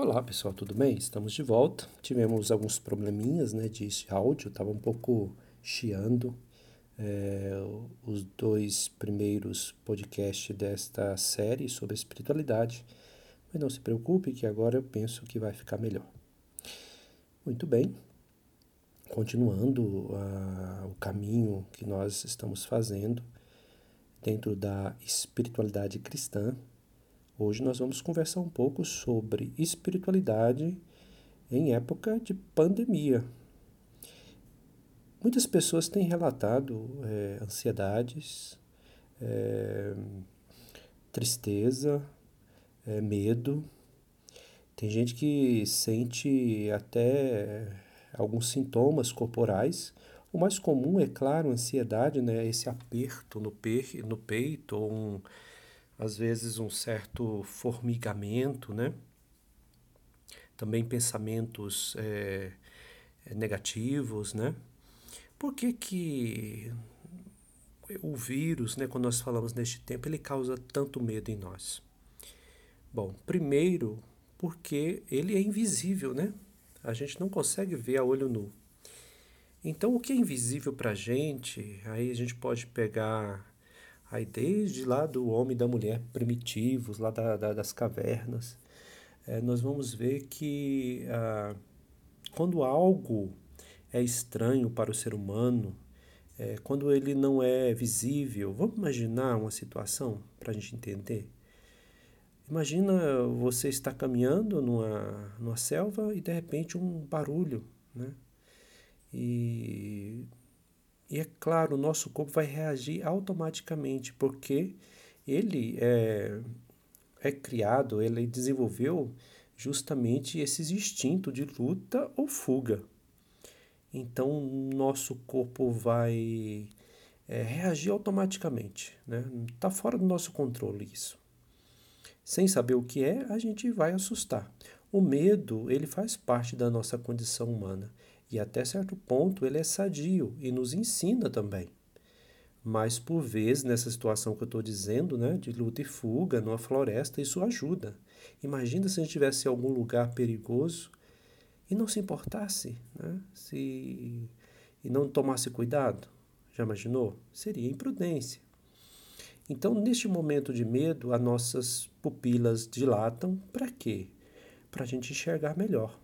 Olá pessoal, tudo bem? Estamos de volta. Tivemos alguns probleminhas né, de áudio, estava um pouco chiando. É, os dois primeiros podcasts desta série sobre espiritualidade. Mas não se preocupe que agora eu penso que vai ficar melhor. Muito bem. Continuando uh, o caminho que nós estamos fazendo dentro da espiritualidade cristã, Hoje nós vamos conversar um pouco sobre espiritualidade em época de pandemia. Muitas pessoas têm relatado é, ansiedades, é, tristeza, é, medo. Tem gente que sente até alguns sintomas corporais. O mais comum é, claro, ansiedade, né? esse aperto no, pe no peito, ou um às vezes um certo formigamento, né? Também pensamentos é, negativos, né? Por que que o vírus, né, quando nós falamos neste tempo, ele causa tanto medo em nós? Bom, primeiro, porque ele é invisível, né? A gente não consegue ver a olho nu. Então, o que é invisível para a gente, aí a gente pode pegar Aí desde lá do homem e da mulher primitivos, lá da, da, das cavernas, é, nós vamos ver que ah, quando algo é estranho para o ser humano, é, quando ele não é visível, vamos imaginar uma situação para a gente entender? Imagina você estar caminhando numa, numa selva e de repente um barulho, né? E e é claro, o nosso corpo vai reagir automaticamente, porque ele é, é criado, ele desenvolveu justamente esses instintos de luta ou fuga. Então, nosso corpo vai é, reagir automaticamente. Né? Está fora do nosso controle isso. Sem saber o que é, a gente vai assustar. O medo, ele faz parte da nossa condição humana. E até certo ponto ele é sadio e nos ensina também. Mas por vezes, nessa situação que eu estou dizendo, né, de luta e fuga numa floresta, isso ajuda. Imagina se a gente estivesse em algum lugar perigoso e não se importasse, né, se, e não tomasse cuidado. Já imaginou? Seria imprudência. Então, neste momento de medo, as nossas pupilas dilatam para quê? Para a gente enxergar melhor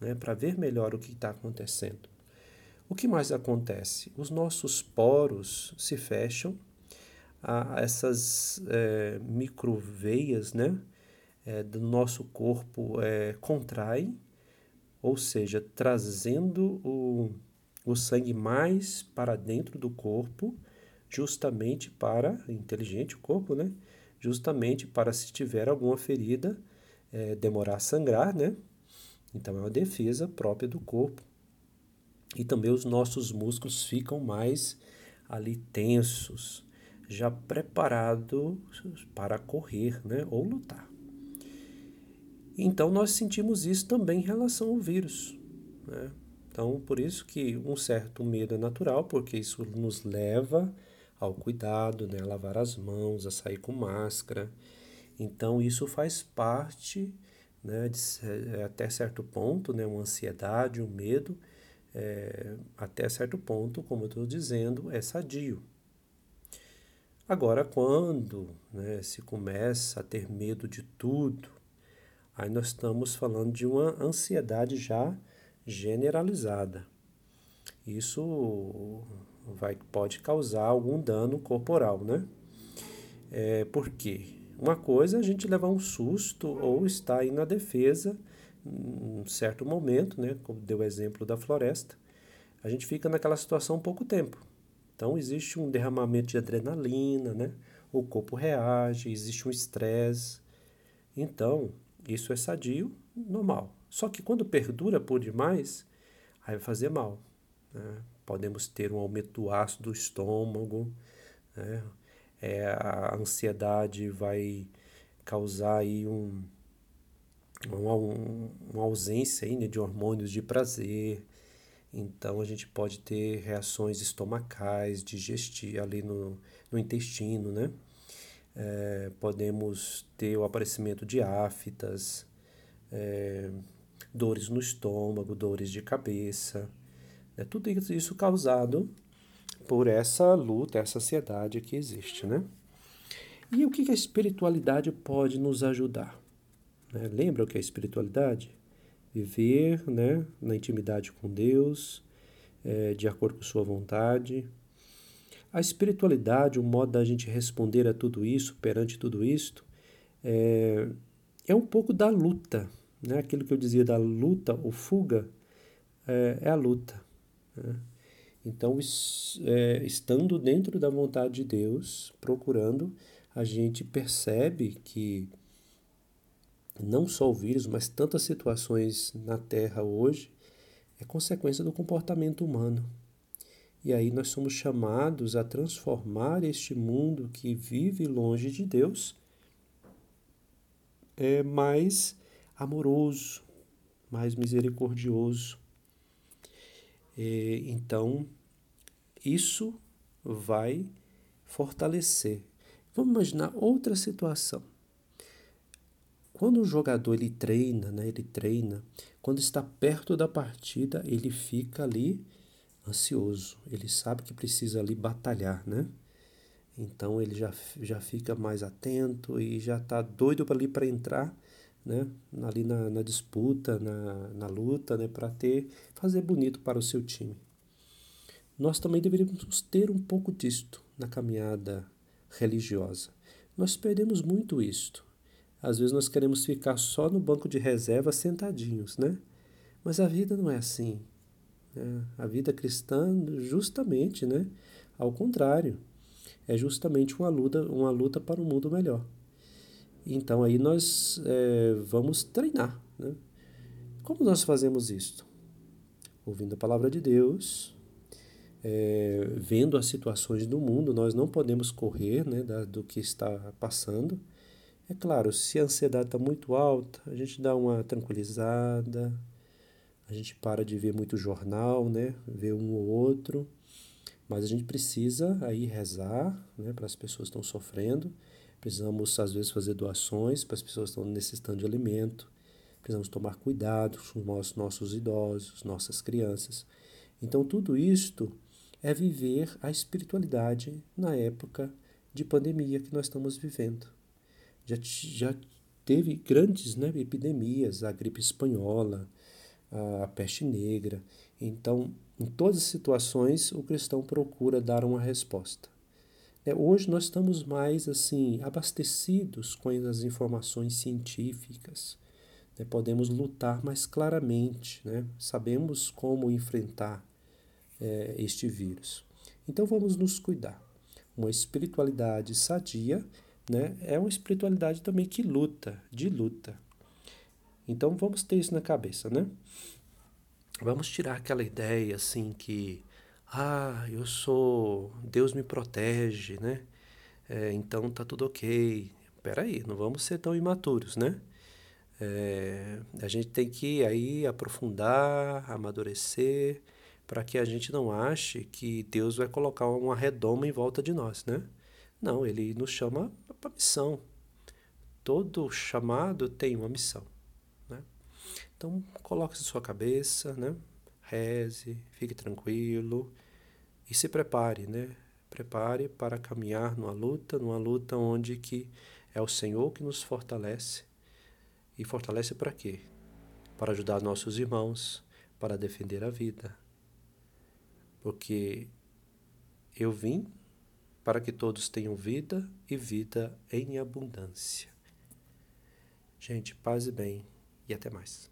né, para ver melhor o que está acontecendo. O que mais acontece? Os nossos poros se fecham, a, essas é, microveias né, é, do nosso corpo é, contraem, ou seja, trazendo o, o sangue mais para dentro do corpo, justamente para, inteligente o corpo, né? Justamente para se tiver alguma ferida, é, demorar a sangrar, né? Então é uma defesa própria do corpo. E também os nossos músculos ficam mais ali tensos, já preparados para correr, né, ou lutar. Então nós sentimos isso também em relação ao vírus, né? Então, por isso que um certo medo é natural, porque isso nos leva ao cuidado, né? a lavar as mãos, a sair com máscara. Então, isso faz parte né, de, é, até certo ponto, né, uma ansiedade, um medo, é, até certo ponto, como eu estou dizendo, é sadio. Agora, quando né, se começa a ter medo de tudo, aí nós estamos falando de uma ansiedade já generalizada. Isso vai, pode causar algum dano corporal, né? É, por quê? Uma coisa é a gente levar um susto ou estar aí na defesa um certo momento, né, como deu o exemplo da floresta, a gente fica naquela situação pouco tempo. Então existe um derramamento de adrenalina, né? O corpo reage, existe um estresse. Então, isso é sadio, normal. Só que quando perdura por demais, aí vai fazer mal. Né? Podemos ter um aumento do ácido do estômago, né? É, a ansiedade vai causar aí um, uma, uma ausência aí, né, de hormônios de prazer. Então a gente pode ter reações estomacais, digestivas ali no, no intestino, né? É, podemos ter o aparecimento de aftas, é, dores no estômago, dores de cabeça, né? tudo isso causado por essa luta, essa ansiedade que existe, né? E o que a espiritualidade pode nos ajudar? Né? Lembra o que é espiritualidade? Viver né, na intimidade com Deus, é, de acordo com Sua vontade. A espiritualidade, o modo da gente responder a tudo isso, perante tudo isto, é, é um pouco da luta. Né? Aquilo que eu dizia da luta ou fuga é, é a luta. Né? Então, é, estando dentro da vontade de Deus, procurando, a gente percebe que não só o vírus, mas tantas situações na Terra hoje é consequência do comportamento humano. E aí nós somos chamados a transformar este mundo que vive longe de Deus é mais amoroso, mais misericordioso. É, então, isso vai fortalecer. Vamos imaginar outra situação. Quando o jogador ele treina, né, ele treina, quando está perto da partida, ele fica ali ansioso. Ele sabe que precisa ali batalhar, né? Então ele já, já fica mais atento e já está doido para ali para entrar, né? Ali na, na disputa, na, na luta, né? Para ter fazer bonito para o seu time. Nós também deveríamos ter um pouco disto na caminhada religiosa. Nós perdemos muito isto. Às vezes nós queremos ficar só no banco de reserva sentadinhos, né? Mas a vida não é assim. Né? A vida cristã, justamente, né? Ao contrário, é justamente uma luta, uma luta para um mundo melhor. Então aí nós é, vamos treinar. Né? Como nós fazemos isto? Ouvindo a palavra de Deus, é, vendo as situações do mundo, nós não podemos correr né, da, do que está passando é claro, se a ansiedade está muito alta, a gente dá uma tranquilizada, a gente para de ver muito jornal, né? Ver um ou outro, mas a gente precisa aí rezar, né? Para as pessoas que estão sofrendo, precisamos às vezes fazer doações para as pessoas que estão necessitando de alimento, precisamos tomar cuidado com os nossos idosos, nossas crianças. Então tudo isto é viver a espiritualidade na época de pandemia que nós estamos vivendo já, já teve grandes né, epidemias, a gripe espanhola, a peste negra. Então, em todas as situações, o cristão procura dar uma resposta. É, hoje nós estamos mais assim abastecidos com as informações científicas. Né? Podemos lutar mais claramente, né? sabemos como enfrentar é, este vírus. Então vamos nos cuidar. Uma espiritualidade sadia né, é uma espiritualidade também que luta, de luta. Então vamos ter isso na cabeça, né? Vamos tirar aquela ideia assim que, ah, eu sou, Deus me protege, né? É, então tá tudo ok. Peraí, não vamos ser tão imaturos, né? É, a gente tem que aí aprofundar, amadurecer, para que a gente não ache que Deus vai colocar uma redoma em volta de nós, né? Não, ele nos chama para missão. Todo chamado tem uma missão. Né? Então, coloque em sua cabeça, né? Reze, fique tranquilo e se prepare, né? Prepare para caminhar numa luta, numa luta onde que é o Senhor que nos fortalece. E fortalece para quê? Para ajudar nossos irmãos, para defender a vida. Porque eu vim para que todos tenham vida e vida em abundância. Gente, paz e bem, e até mais.